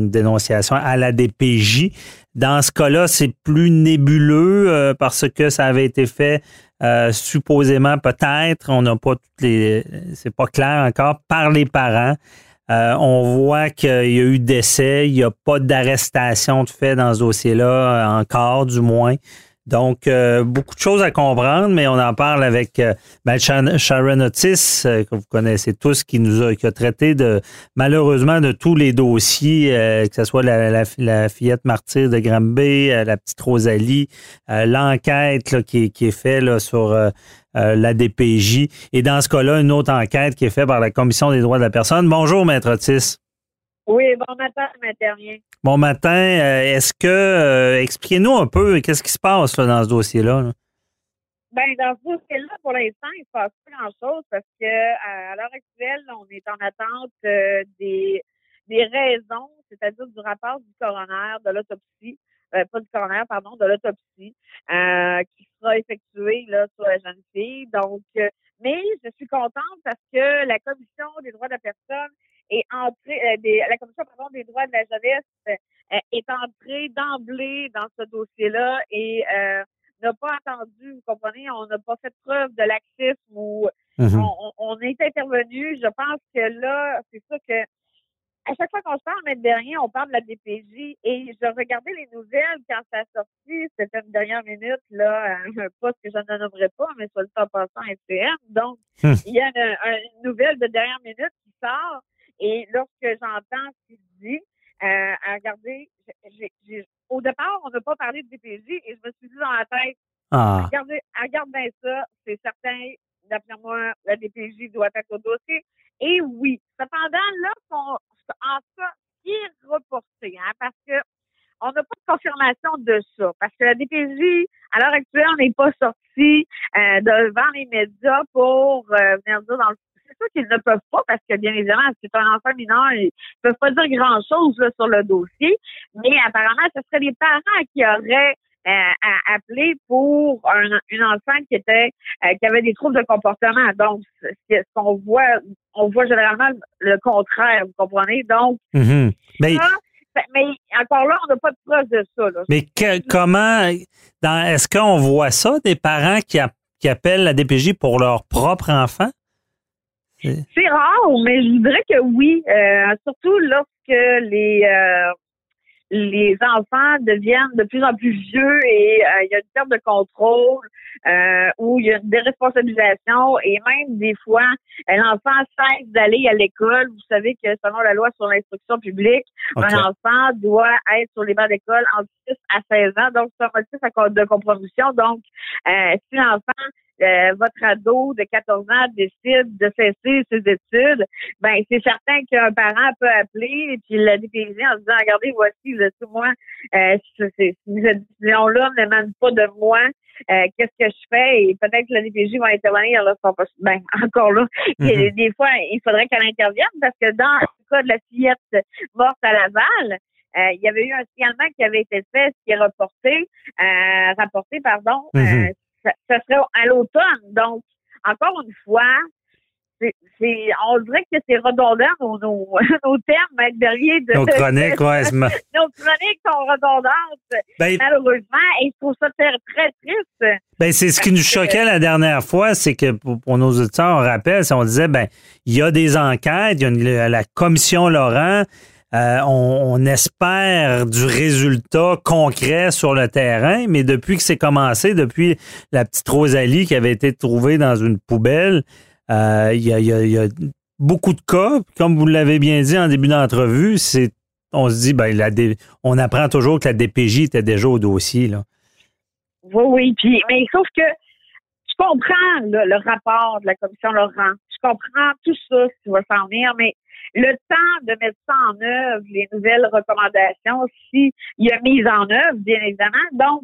dénonciation à la DPJ. Dans ce cas-là, c'est plus nébuleux euh, parce que ça avait été fait euh, supposément peut-être, on n'a pas toutes les, c'est pas clair encore par les parents. Euh, on voit qu'il y a eu décès, il n'y a pas d'arrestation de fait dans ce dossier-là encore, du moins. Donc, euh, beaucoup de choses à comprendre, mais on en parle avec euh, ben, Sharon Otis, euh, que vous connaissez tous, qui nous a, traité de malheureusement de tous les dossiers, que ce soit la, fillette martyre de Granby, la petite Rosalie, l'enquête qui, qui, est faite sur la DPJ, et dans ce cas-là, une autre enquête qui est faite par la Commission des droits de la personne. Bonjour, Maître Otis. Oui, bon matin, Maître Bon matin. Euh, est-ce que, euh, expliquez-nous un peu, qu'est-ce qui se passe dans ce dossier-là? Bien, dans ce dossier-là, pour l'instant, il ne se passe pas grand-chose parce que à l'heure actuelle, on est en attente euh, des, des raisons, c'est-à-dire du rapport du coroner, de l'autopsie, pas du coroner, pardon, de l'autopsie, qui sera effectuée là, sur la jeune fille. Donc, mais je suis contente parce que la Commission des droits de la personne est entrée, euh, la commission pardon, des droits de la jeunesse euh, est entrée d'emblée dans ce dossier-là et euh, n'a pas attendu, vous comprenez, on n'a pas fait preuve de laxisme ou mhm. on, est intervenu. Je pense que là, c'est ça que à chaque fois qu'on se parle, mais dernier, on parle de la DPJ et je regardais les nouvelles quand ça a sorti, c'était une dernière minute, là, un poste que je ne nommerai pas, mais soit le temps passant FCM. Donc, hmm. il y a une, nouvelle de dernière minute qui sort et lorsque j'entends ce qu'il dit, euh, à regarder, au départ, on n'a pas parlé de DPJ et je me suis dit dans la tête, ah. regardez, regarde bien ça, c'est certain, d'après moi, la DPJ doit être au dossier. Et oui, cependant, là, en ça, qui est reporté, hein, parce que on n'a pas de confirmation de ça, parce que la DPJ, à l'heure actuelle, n'est pas sortie euh, devant les médias pour euh, venir dire dans le c'est sûr qu'ils ne peuvent pas parce que, bien évidemment, c'est un enfant mineur, ils ne peuvent pas dire grand-chose sur le dossier. Mais apparemment, ce serait les parents qui auraient euh, appelé pour un, une enfant qui était euh, qui avait des troubles de comportement. Donc, ce qu'on voit, on voit généralement le contraire, vous comprenez? Donc, mm-hmm. mais, mais encore là, on n'a pas de preuve de ça. Mais comment, est-ce qu'on voit ça, des parents qui, qui appellent la DPJ pour leur propre enfant? C'est rare, mais je dirais que oui, euh, surtout lorsque les euh, les enfants deviennent de plus en plus vieux et euh, il y a une perte de contrôle ou il y a une déresponsabilisation et même des fois l'enfant cesse d'aller à l'école. Vous savez que selon la loi sur l'instruction publique, un enfant doit être sur les bancs d'école entre 6 à 16 ans, donc c'est un motif de compromission. Donc, si l'enfant euh, votre ado de 14 ans décide de cesser ses études, ben c'est certain qu'un parent peut appeler et puis la DPJ en disant regardez voici le moi euh, cette décision-là ne demande pas de moi. Euh, qu'est-ce que je fais? Et peut-être que la DPJ va intervenir là, ben, encore là. Mm-hmm. Des fois, il faudrait qu'elle intervienne parce que dans le cas de la fillette morte à Laval, euh, il y avait eu un signalement qui avait été fait, ce qui est reporté, euh, rapporté, pardon, mm-hmm ça, serait à l'automne. Donc, encore une fois, c'est, on dirait que c'est redondant nos, nos, nos termes, Maître Berrier. De, nos chroniques, ouais. nos chroniques sont redondantes, ben, malheureusement, et je trouve ça très, très triste. Ben, c'est ce qui nous choquait la dernière fois, c'est que pour, nos auditeurs, on rappelle, on disait, ben, il y a des enquêtes, il y a la commission Laurent, euh, on, espère du résultat concret sur le terrain, mais depuis que c'est commencé, depuis la petite Rosalie qui avait été trouvée dans une poubelle, euh, il y, a, beaucoup de cas. Comme vous l'avez bien dit en début d'entrevue, c'est on se dit, ben, la on apprend toujours que la DPJ était déjà au dossier. Là. Oui, oui. Puis, mais sauf que je comprends le rapport de la commission Laurent. Je comprends tout ça, ce qui va s'en venir, mais le temps de mettre ça en œuvre, les nouvelles recommandations, s'il y a mise en œuvre, bien évidemment. Donc,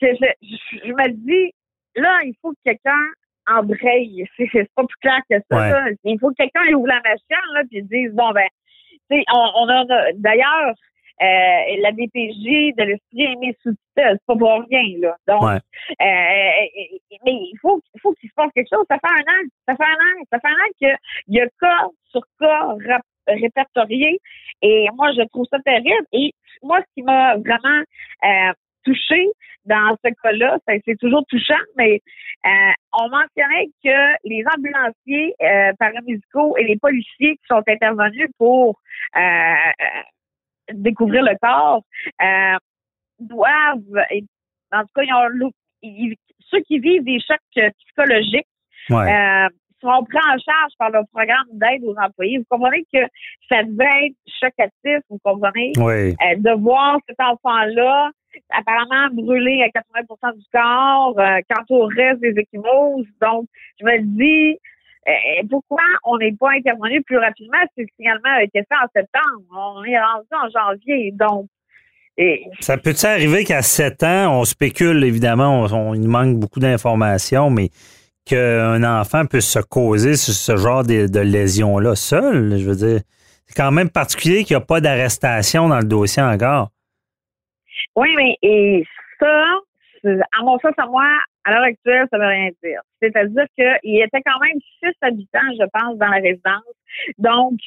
je, je, me dis, là, il faut que quelqu'un embraye. C'est pas plus clair que ça. Il faut que quelqu'un ouvre la machine là, puis dise, bon, ben, on, on a d'ailleurs, euh, la DPJ de l'esprit aimé sous c'est pas pour rien, là. Donc, euh, mais il faut, il faut qu'il se passe quelque chose. Ça fait un an, ça fait un an, ça fait un an qu'il y a cas sur cas répertoriés. Et moi, je trouve ça terrible. Et moi, ce qui m'a vraiment euh, touché dans ce cas-là, c'est toujours touchant, mais euh, on mentionnait que les ambulanciers euh, paramédicaux et les policiers qui sont intervenus pour découvrir le corps euh, doivent en tout cas, ils ont, ils- ceux qui vivent des chocs psychologiques Ouais. euh, seront pris en charge par le programme d'aide aux employés. Vous comprenez que ça devait être chocatif, vous comprenez? Euh, de voir cet enfant-là apparemment brûlé à 80% du corps, euh, quant au reste des échymoses. Donc, je me dis, pourquoi on n'est pas intervenu plus rapidement? Si le signalement a été fait en septembre? On est rendu en janvier. Donc, et, Ça peut-il arriver qu'à 7 ans, on spécule, évidemment, on, on- il manque beaucoup d'informations, mais qu'un enfant puisse se causer ce, ce genre de, de lésions-là seul? Je veux dire, c'est quand même particulier qu'il n'y a pas d'arrestation dans le dossier encore. Oui, mais et ça, à mon sens, à moi, à l'heure actuelle, ça veut rien dire. C'est-à-dire qu'il était quand même six habitants, je pense, dans la résidence. Donc,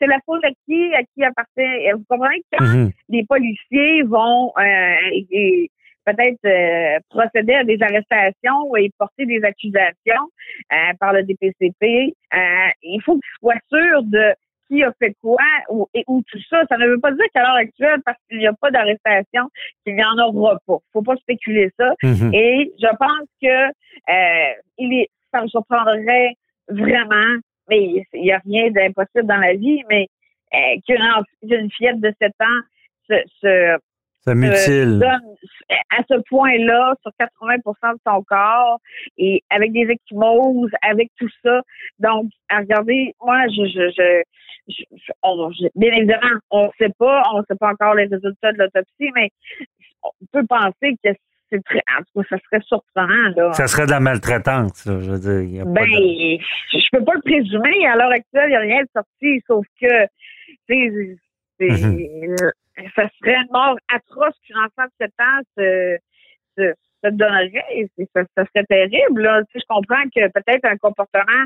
c'est la faute à qui, à qui appartient. Et Vous comprenez que quand Mhm. les policiers vont euh, peut-être euh, procéder à des arrestations et porter des accusations euh, par le DPCP, euh, il faut qu'ils soient sûrs de qui a fait quoi ou, et, ou tout ça. Ça ne veut pas dire qu'à l'heure actuelle, parce qu'il n'y a pas d'arrestation, qu'il n'y en aura pas. faut pas spéculer ça. Mhm. Et je pense que euh, il est, ça me surprendrait vraiment, mais il n'y a rien d'impossible dans la vie, mais euh, qu'une fillette de 7 ans se, se, Ça se mutile. donne à ce point-là sur 80% de son corps et avec des échymoses, avec tout ça. Donc, à regarder, moi, je, je, je, je- je- on- je- bien évidemment, on ne sait pas, on ne sait pas encore les résultats de l'autopsie, mais on peut penser que c'est très, en tout cas, ça serait surprenant, là. Ça serait de la maltraitance, là, je veux dire. il y a pas Ben, de- je peux pas le présumer. À l'heure actuelle, il n'y a rien de sorti, sauf que, tu sais, Mhm. Ça serait une mort atroce qu'une enfant de 7 ans se, se, se donnerait. Ça, ça serait terrible. Là. Tu sais, je comprends que peut-être un comportement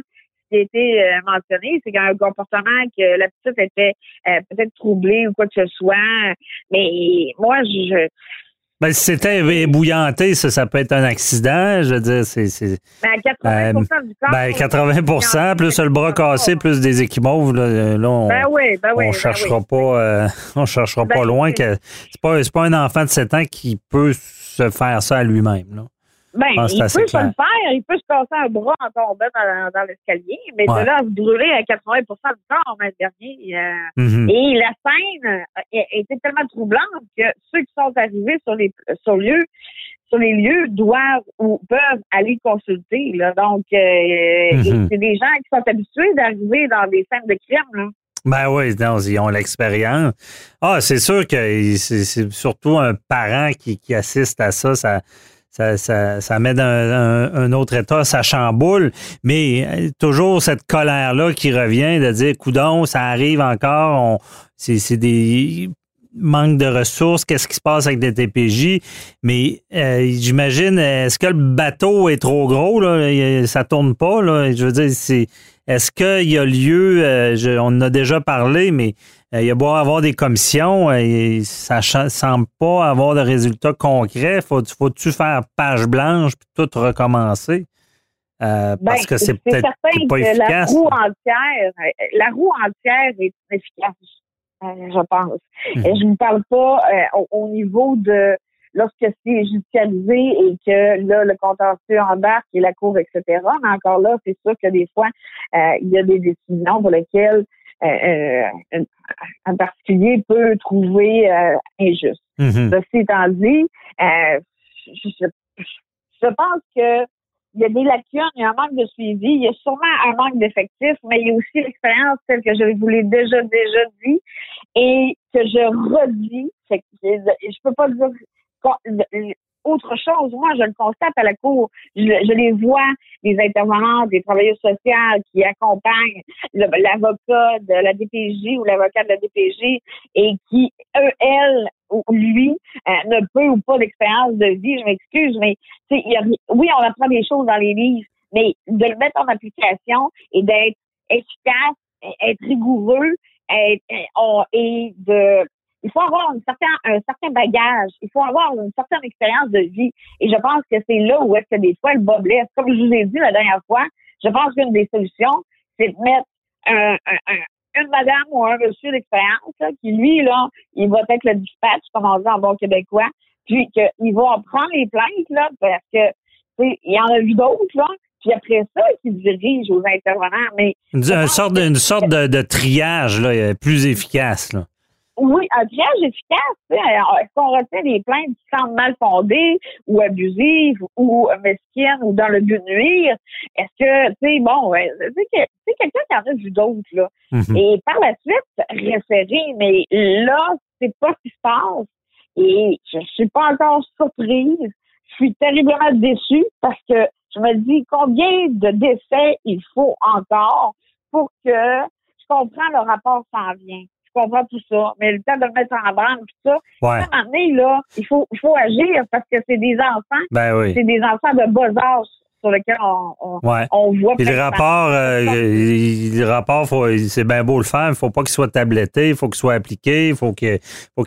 qui a été euh, mentionné, c'est qu'un comportement que la petite était euh, peut-être troublée ou quoi que ce soit. Mais moi, je, Ben, si c'était ébouillanté, ça, ça peut être un accident. Je veux dire, c'est. c'est- ben, à 80 du corps. Ben, 80% plus le bras cassé, plus des échymoses, là, là, on, Ben oui, oui. on cherchera oui. pas, euh, on cherchera Ben, pas loin que c'est pas, c'est pas un enfant de 7 ans qui peut se faire ça à lui-même. Ben, que il peut se le faire, il peut se casser un bras en tombant dans, dans l'escalier, mais Ouais. de là à se brûler à 80% du corps, mais dernier. euh, Mhm. Et la scène a été tellement troublante que ceux qui sont arrivés sur les sur lieu, sur les lieux doivent ou peuvent aller consulter. Là. Donc, euh, Mhm. c'est des gens qui sont habitués d'arriver dans des scènes de crime. Là. Ben oui, non, ils ont l'expérience. Ah, c'est sûr que c'est c'est surtout un parent qui, qui assiste à ça, ça, ça, ça, ça met dans un, un autre état, ça chamboule. Mais euh, toujours cette colère-là qui revient de dire, coudon, ça arrive encore, c'est, des manque de ressources, qu'est-ce qui se passe avec des TPJ. Mais euh, j'imagine, est-ce que le bateau est trop gros? Là? Ça tourne pas. Là? Je veux dire, c'est. Est-ce qu'il y a lieu, euh, je- on en a déjà parlé, mais il y a beau avoir des commissions, euh, et ça ne semble pas avoir de résultats concrets. Faut, faut-tu faire page blanche puis tout recommencer? Euh, Ben, parce que c'est peut-être certain pas que la efficace. roue entière, euh, la roue entière est efficace, euh, je pense. Mhm. Et je ne parle pas euh, au, au niveau de lorsque c'est judicialisé et que là, le contentieux embarque et la cour, etc. Mais encore là, c'est sûr que des fois, euh, il y a des décisions pour lesquelles euh, euh, un, un particulier peut trouver euh, injuste. Mhm. Ceci étant dit, euh, je, je- je pense que il y a des lacunes, il y a un manque de suivi, il y a sûrement un manque d'effectifs, mais il y a aussi l'expérience telle que je vous l'ai déjà déjà dit et que je redis. Je, je peux pas dire autre chose. Moi, je le constate à la cour. Je, je les vois, les intervenants, des travailleurs sociaux qui accompagnent l'avocat de la DPJ ou l'avocat de la DPJ et qui, eux, elles, ou lui, euh, ne peut ou pas d'expérience de vie, je m'excuse, mais y a- oui, on apprend des choses dans les livres, mais de le mettre en application et d'être efficace, être rigoureux, être, on- et de il faut avoir un certain, un certain bagage, il faut avoir une certaine expérience de vie. Et je pense que c'est là où est-ce que des fois le bas blesse. Comme je vous ai dit la dernière fois, je pense qu'une des solutions, c'est de mettre un, un- un- une madame ou un monsieur d'expérience là, qui, lui, là, il va être le dispatch, comme on dit en bon québécois, puis qu'ils vont prendre les plaintes, là, parce que, tu sais, il y en a vu d'autres, là, puis après ça, qu'ils dirigent aux intervenants. Mais Une, une sorte, de, une sorte de, de triage là, plus efficace. Là. Oui, un triage efficace. tu sais, alors, Est-ce qu'on retient des plaintes qui semblent mal fondées ou abusives ou mesquines ou dans le but de nuire? Est-ce que, tu sais, bon, sais, quelqu'un qui en a vu d'autres, là. Mhm. Et par la suite, référer, mais là, c'est pas ce qui se passe. Et je suis pas encore surprise. Je suis terriblement déçue parce que je me dis combien de décès il faut encore pour que je comprends le rapport s'en vient. Comprends tout ça. Mais le temps de le mettre en branle, tout ça, Ouais. à un moment donné, là, il faut, il faut agir parce que c'est des enfants. Ben oui. C'est des enfants de bas âge sur lesquels on, on, Ouais. on voit. Puis le rapport, euh, il- le rapport, c'est bien beau le faire, il faut pas qu'il soit tabletté, il faut qu'il soit appliqué, il faut qu'il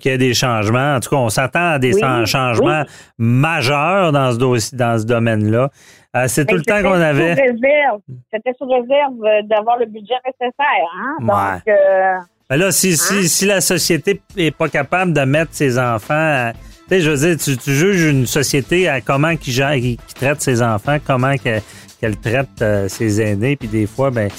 y ait des changements. En tout cas, on s'attend à des Oui, changements majeurs dans ce dossier, dans ce domaine-là. Euh, c'est tout le temps c'était qu'on avait. C'était sous réserve euh, d'avoir le budget nécessaire. Hein? Ouais. Donc, euh, Ben là, si, Hein? si, si la société est pas capable de mettre ses enfants, à- tu sais, je veux dire, tu, tu juges une société à comment qui, gère- qui, qui traite ses enfants, comment que- qu'elle traite euh, ses aînés, puis des fois, ben,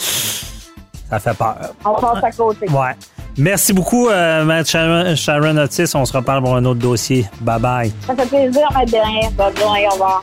ça fait peur. on passe à côté. Ouais. Merci beaucoup, euh, Matt Sharon, Sharon Otis. On se reparle pour un autre dossier. Bye bye. Ça fait plaisir, ma dernière. Bonne journée, au revoir.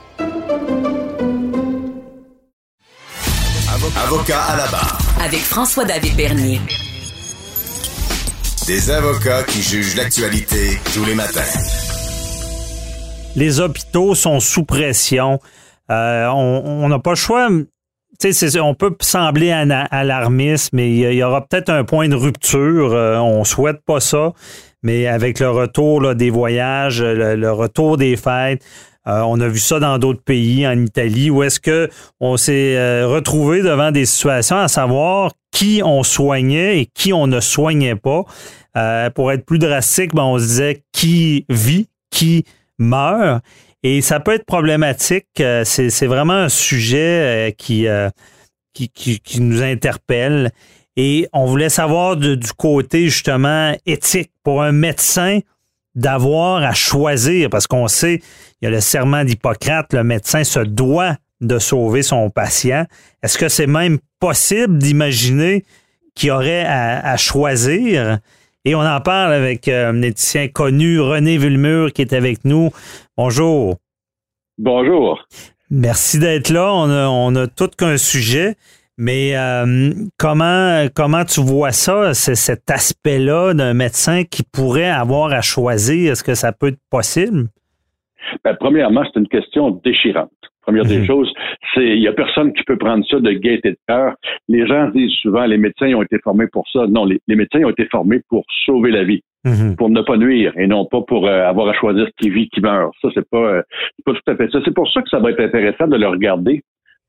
Avocat à la barre. Avec François-David Bernier. Des avocats qui jugent l'actualité tous les matins. Les hôpitaux sont sous pression. Euh, on n'a pas le choix. On peut sembler alarmiste, mais il y, a- il y aura peut-être un point de rupture. Euh, on souhaite pas ça, mais avec le retour là, des voyages, le, le retour des fêtes, euh, on a vu ça dans d'autres pays, en Italie, où est-ce que on s'est euh, retrouvé devant des situations à savoir qui on soignait et qui on ne soignait pas. Euh, pour être plus drastique, ben, on se disait qui vit, qui meurt. Et ça peut être problématique. C'est vraiment un sujet qui, qui, nous interpelle. Et on voulait savoir du côté justement éthique pour un médecin d'avoir à choisir, parce qu'on sait, il y a le serment d'Hippocrate, le médecin se doit de sauver son patient. Est-ce que c'est même possible d'imaginer qu'il y aurait à, à choisir? Et on en parle avec euh, un éthicien connu, René Villemur, qui est avec nous. Bonjour. Bonjour. Merci d'être là. On a, on a tout qu'un sujet. Mais euh, comment, comment tu vois ça, cet aspect-là d'un médecin qui pourrait avoir à choisir? Est-ce que ça peut être possible? Ben, premièrement, c'est une question déchirante. Première des Mhm. choses, c'est il y a personne qui peut prendre ça de gaieté de cœur. Les gens disent souvent les médecins ont été formés pour ça. Non, les, les médecins ont été formés pour sauver la vie, Mhm. pour ne pas nuire et non pas pour euh, avoir à choisir qui vit, qui meurt. Ça, c'est pas, euh, c'est pas tout à fait ça. C'est pour ça que ça va être intéressant de le regarder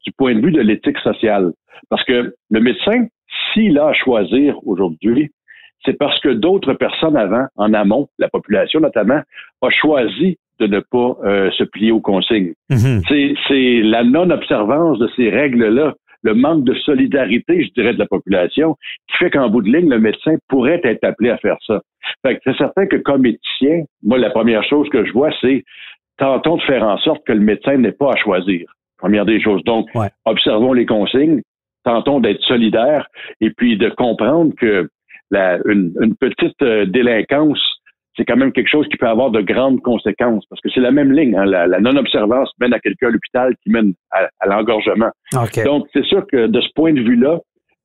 du point de vue de l'éthique sociale. Parce que le médecin, s'il a à choisir aujourd'hui, c'est parce que d'autres personnes avant, en amont, la population notamment, a choisi de ne pas euh, se plier aux consignes. Mhm. C'est, c'est la non-observance de ces règles-là, le manque de solidarité, je dirais, de la population, qui fait qu'en bout de ligne, le médecin pourrait être appelé à faire ça. Fait que c'est certain que comme éthicien, moi, la première chose que je vois, c'est tentons de faire en sorte que le médecin n'ait pas à choisir. Première des choses. Donc, Ouais. observons les consignes, tentons d'être solidaires et puis de comprendre que la, une, une petite euh, délinquance, c'est quand même quelque chose qui peut avoir de grandes conséquences parce que c'est la même ligne. hein. La, la non-observance mène à quelqu'un à l'hôpital qui mène à, à l'engorgement. OK. Donc, c'est sûr que de ce point de vue-là,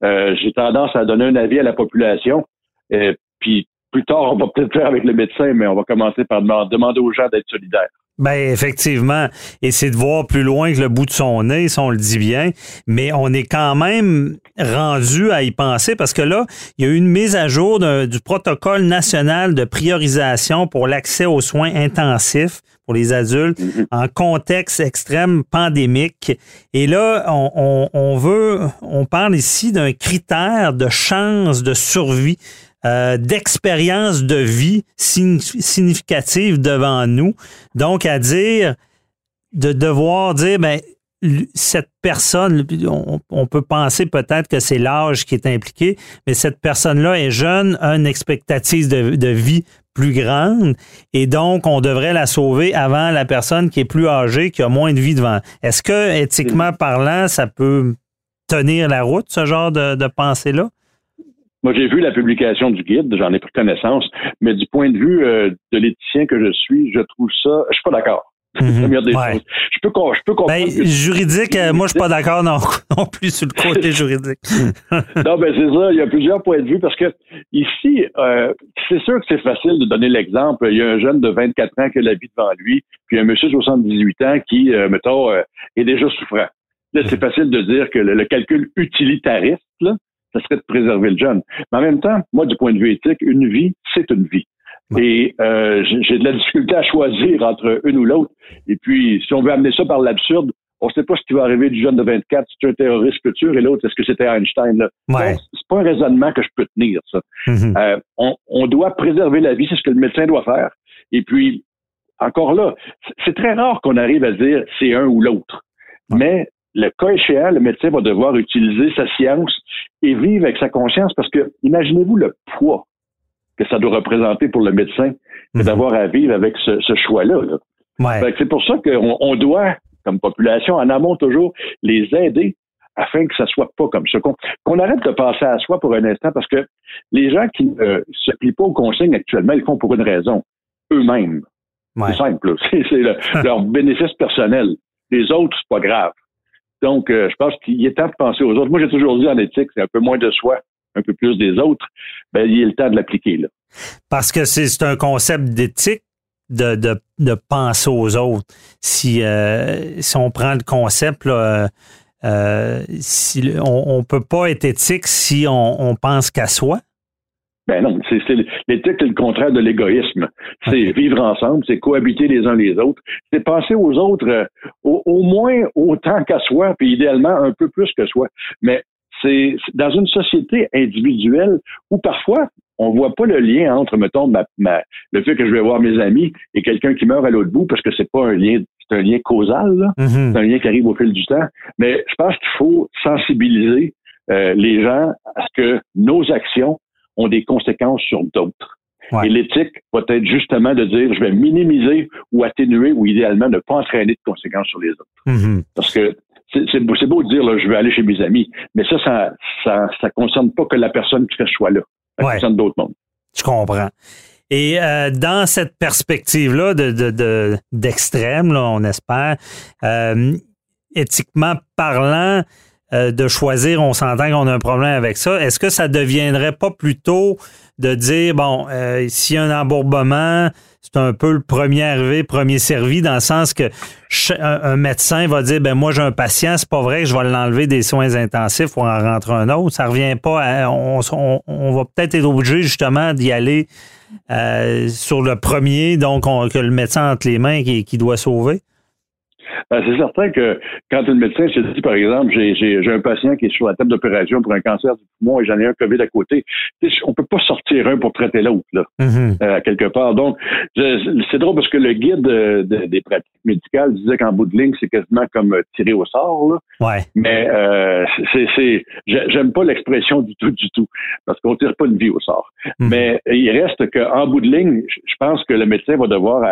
euh, j'ai tendance à donner un avis à la population. Euh, puis plus tard, on va peut-être faire avec le médecin, mais on va commencer par demand- demander aux gens d'être solidaires. Ben effectivement, et c'est de voir plus loin que le bout de son nez, si on le dit bien, mais on est quand même rendu à y penser parce que là, il y a eu une mise à jour du protocole national de priorisation pour l'accès aux soins intensifs pour les adultes mm-hmm. en contexte extrême pandémique. Et là, on, on veut, on parle ici d'un critère de chance de survie euh, d'expérience de vie significative devant nous. Donc, à dire, de devoir dire, ben, cette personne, on, peut penser peut-être que c'est l'âge qui est impliqué, mais cette personne-là est jeune, a une expectative de, de, vie plus grande, et donc on devrait la sauver avant la personne qui est plus âgée, qui a moins de vie devant. Est-ce que, éthiquement parlant, ça peut tenir la route, ce genre de, de pensée-là? Moi, j'ai vu la publication du guide, j'en ai pris connaissance, mais du point de vue euh, de l'éthicien que je suis, je trouve ça, je suis pas d'accord. Mhm. Je peux, je peux comprendre. Ben, juridique, euh, moi, je suis pas d'accord non, non, plus sur le côté juridique. non, ben c'est ça. Il y a plusieurs points de vue parce que ici, euh, c'est sûr que c'est facile de donner l'exemple. Il y a un jeune de 24 ans qui a la vie devant lui, puis un monsieur de 78 ans qui, mettons, est déjà souffrant. Là, c'est mhm. facile de dire que le calcul utilitariste, là, ce serait de préserver le jeune. Mais en même temps, moi, du point de vue éthique, une vie, c'est une vie. Et euh, j'ai de la difficulté à choisir entre une ou l'autre. Et puis, si on veut amener ça par l'absurde, on ne sait pas ce qui va arriver du jeune de 24, c'est un terroriste futur, et l'autre, est-ce que c'était Einstein? Là? Ouais. C'est pas un raisonnement que je peux tenir, ça. Mm-hmm. Euh, on, on, doit préserver la vie, c'est ce que le médecin doit faire. Et puis, encore là, c'est très rare qu'on arrive à dire c'est un ou l'autre. Mais le cas échéant, le médecin va devoir utiliser sa science et vivre avec sa conscience parce que imaginez-vous le poids que ça doit représenter pour le médecin mhm. d'avoir à vivre avec ce, choix-là. C'est pour ça qu'on on doit, comme population, en amont toujours, les aider afin que ça soit pas comme ça. Qu'on arrête de passer à soi pour un instant parce que les gens qui ne se plient pas aux consignes actuellement, ils font pour une raison. Eux-mêmes. C'est simple. C'est leur bénéfice personnel. Les autres, c'est pas grave. Donc, euh, je pense qu'il est temps de penser aux autres. Moi, j'ai toujours dit en éthique, c'est un peu moins de soi, un peu plus des autres. Ben, il est le temps de l'appliquer, là. Parce que c'est un concept d'éthique de, de, de, penser aux autres. Si, euh, si on prend le concept, là, euh, si, on ne peut pas être éthique si on, on pense qu'à soi. Ben non, c'est l'éthique, c'est le contraire de l'égoïsme. C'est vivre ensemble, c'est cohabiter les uns les autres, c'est penser aux autres euh, au, moins autant qu'à soi, puis idéalement un peu plus que soi. Mais c'est dans une société individuelle où parfois on voit pas le lien entre, mettons, ma, le fait que je vais voir mes amis et quelqu'un qui meurt à l'autre bout parce que c'est pas un lien, c'est un lien causal, mm-hmm. c'est un lien qui arrive au fil du temps. Mais je pense qu'il faut sensibiliser euh, les gens à ce que nos actions ont des conséquences sur d'autres. Et l'éthique va être justement de dire je vais minimiser ou atténuer ou idéalement ne pas entraîner de conséquences sur les autres. Mm-hmm. Parce que c'est beau, de dire là, je vais aller chez mes amis, mais ça, ça, ça, ça concerne pas que la personne qui fait ce choix-là. Ça concerne d'autres mondes. Je comprends. Et euh, dans cette perspective-là de, d'extrême, là, on espère, euh, éthiquement parlant, euh, de choisir, on s'entend qu'on a un problème avec ça. Est-ce que ça deviendrait pas plutôt de dire, bon, euh, s'il y a un embourbement, c'est un peu le premier arrivé, premier servi, dans le sens que un, médecin va dire, ben moi j'ai un patient, c'est pas vrai que je vais l'enlever des soins intensifs pour en rentrer un autre. Ça revient pas à, on, va peut-être être obligé justement d'y aller euh, sur le premier, donc que le médecin entre les mains qui doit sauver. Ben, c'est certain que quand le médecin se dit, par exemple, j'ai un patient qui est sur la table d'opération pour un cancer du poumon et j'en ai un COVID à côté, on peut pas sortir un pour traiter l'autre, là, mm-hmm. euh, quelque part. Donc, c'est drôle parce que le guide des pratiques médicales disait qu'en bout de ligne, c'est quasiment comme tirer au sort, là. Ouais. Mais euh, c'est, j'aime pas l'expression du tout, du tout, parce qu'on tire pas une vie au sort. Mm-hmm. Mais il reste qu'en bout de ligne, je pense que le médecin va devoir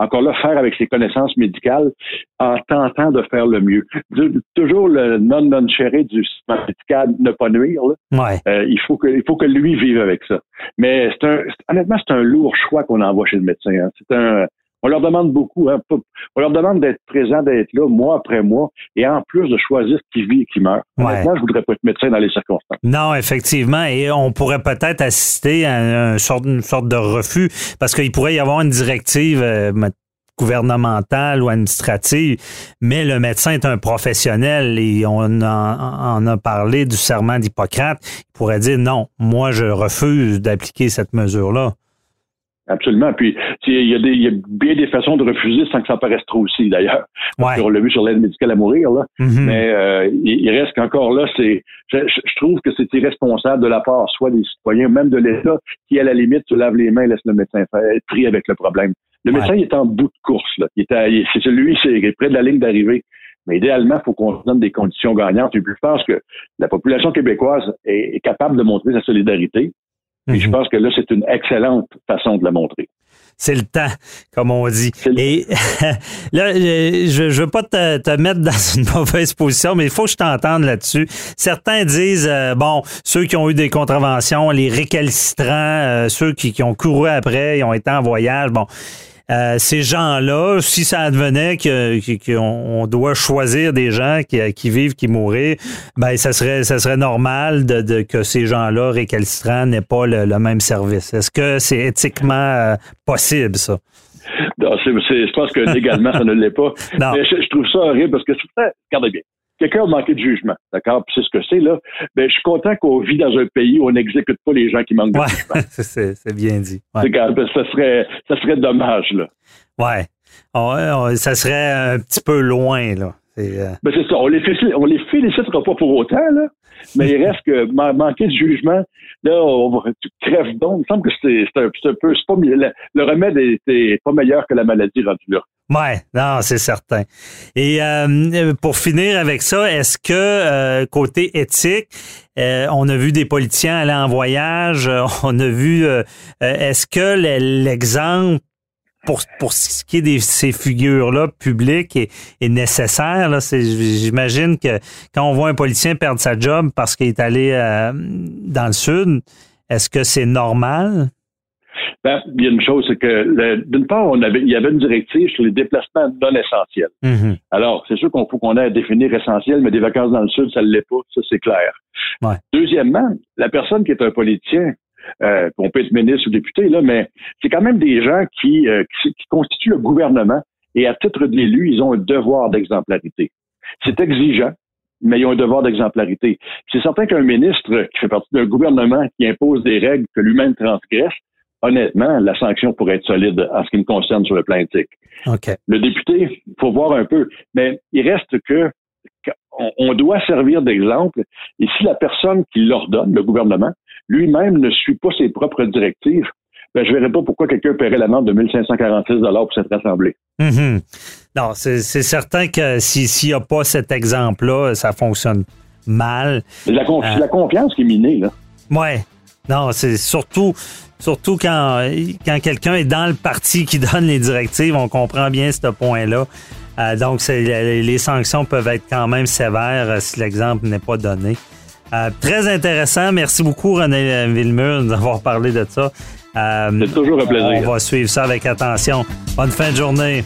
encore là, faire avec ses connaissances médicales en tentant de faire le mieux. Toujours le non-non chéré du système médical ne pas nuire. Euh, il faut que il faut que lui vive avec ça. Mais c'est un honnêtement, c'est un lourd choix qu'on envoie chez le médecin. Hein. C'est un on leur demande beaucoup, hein, on leur demande d'être présent, d'être là mois après mois, et en plus de choisir qui vit et qui meurt. Maintenant, je voudrais pas être médecin dans les circonstances. Non, effectivement, et on pourrait peut-être assister à une sorte, une sorte de refus, parce qu'il pourrait y avoir une directive, euh, gouvernementale ou administrative, mais le médecin est un professionnel et on en, en a parlé du serment d'Hippocrate. Il pourrait dire non, moi je refuse d'appliquer cette mesure-là. Absolument. Puis il y, a des, il y a bien des façons de refuser sans que ça paraisse trop aussi, d'ailleurs. Ouais. On l'a vu sur l'aide médicale à mourir, là. Mhm. Mais euh, il, il reste qu'encore là, c'est je, trouve que c'est irresponsable de la part soit des citoyens, même de l'État, qui à la limite se lave les mains et laisse le médecin faire être pris avec le problème. Le médecin il est en bout de course, là. Il est à- il- c'est celui, c'est près de la ligne d'arrivée. Mais idéalement, il faut qu'on se donne des conditions gagnantes. Et puis, je pense que la population québécoise est, est capable de montrer sa solidarité. Puis je pense que là, c'est une excellente façon de la montrer. C'est le temps, comme on dit. Et là, euh, je je veux pas te, te mettre dans une mauvaise position, mais il faut que je t'entende là-dessus. Certains disent, euh, bon, ceux qui ont eu des contraventions, les récalcitrants, euh, ceux qui, qui ont couru après, ils ont été en voyage, bon. Euh, ces gens-là, si ça advenait qu'on on doit choisir des gens qui, qui vivent, qui mourraient, ben ça serait ça serait normal de, de- que ces gens-là récalcitrants n'aient pas le, le même service. Est-ce que c'est éthiquement euh, possible ça? Non, c'est, c'est- je pense que légalement, ça ne l'est pas. Non. Mais je, je trouve ça horrible parce que, c'est- regardez bien, quelqu'un a manqué de jugement, d'accord? Puis c'est ce que c'est, là. Ben, je suis content qu'on vit dans un pays où on n'exécute pas les gens qui manquent de jugement. c'est c'est bien dit. Ouais. C'est quand- ça serait, ça serait dommage, là. Ouais. On- on- ça serait un petit peu loin, là. C'est, euh, Ben, c'est ça. On les, félicite, on les félicitera pas pour autant, là. Mais il reste que man- manquer de jugement, là, on va, tu crèves donc. Il me semble que c'est, c'est un, un peu, pas, le, le remède est, est pas meilleur que la maladie rendue là. Ouais, non, c'est certain. Et euh, pour finir avec ça, est-ce que euh, côté éthique, euh, on a vu des politiciens aller en voyage, euh, on a vu, euh, euh, est-ce que le- l'exemple pour, pour ce qui est de ces figures-là publiques est, nécessaire? Là? J'imagine que quand on voit un politicien perdre sa job parce qu'il est allé euh, dans le sud, est-ce que c'est normal? Ben, il y a une chose, c'est que d'une part, on avait, il y avait une directive sur les déplacements non essentiels. Mhm. Alors, c'est sûr qu'on faut qu'on ait à définir essentiel, mais des vacances dans le sud, ça ne l'est pas, ça c'est clair. Ouais. Deuxièmement, la personne qui est un politicien, euh, on peut être ministre ou député, là, mais c'est quand même des gens qui, euh, qui, qui constituent le gouvernement et à titre d'élu, ils ont un devoir d'exemplarité. C'est exigeant, mais ils ont un devoir d'exemplarité. C'est certain qu'un ministre qui fait partie d'un gouvernement qui impose des règles que lui-même transgresse, honnêtement, la sanction pourrait être solide en ce qui me concerne sur le plan éthique. Le député, il faut voir un peu, mais il reste que on, doit servir d'exemple. Et si la personne qui l'ordonne, le gouvernement, lui-même ne suit pas ses propres directives, ben, je verrais pas pourquoi quelqu'un paierait l'amende de 1546 pour cette assemblée. Mhm. Non, c'est certain que si- s'il n'y a pas cet exemple-là, ça fonctionne mal. C'est la, Euh. la confiance qui est minée, là. Ouais. Non, c'est surtout, surtout quand, quand quelqu'un est dans le parti qui donne les directives, on comprend bien ce point-là. Euh, donc, les sanctions peuvent être quand même sévères euh, si l'exemple n'est pas donné. Euh, très intéressant. Merci beaucoup, René Villemur, d'avoir parlé de ça. Euh, C'est toujours un plaisir. On va suivre ça avec attention. Bonne fin de journée.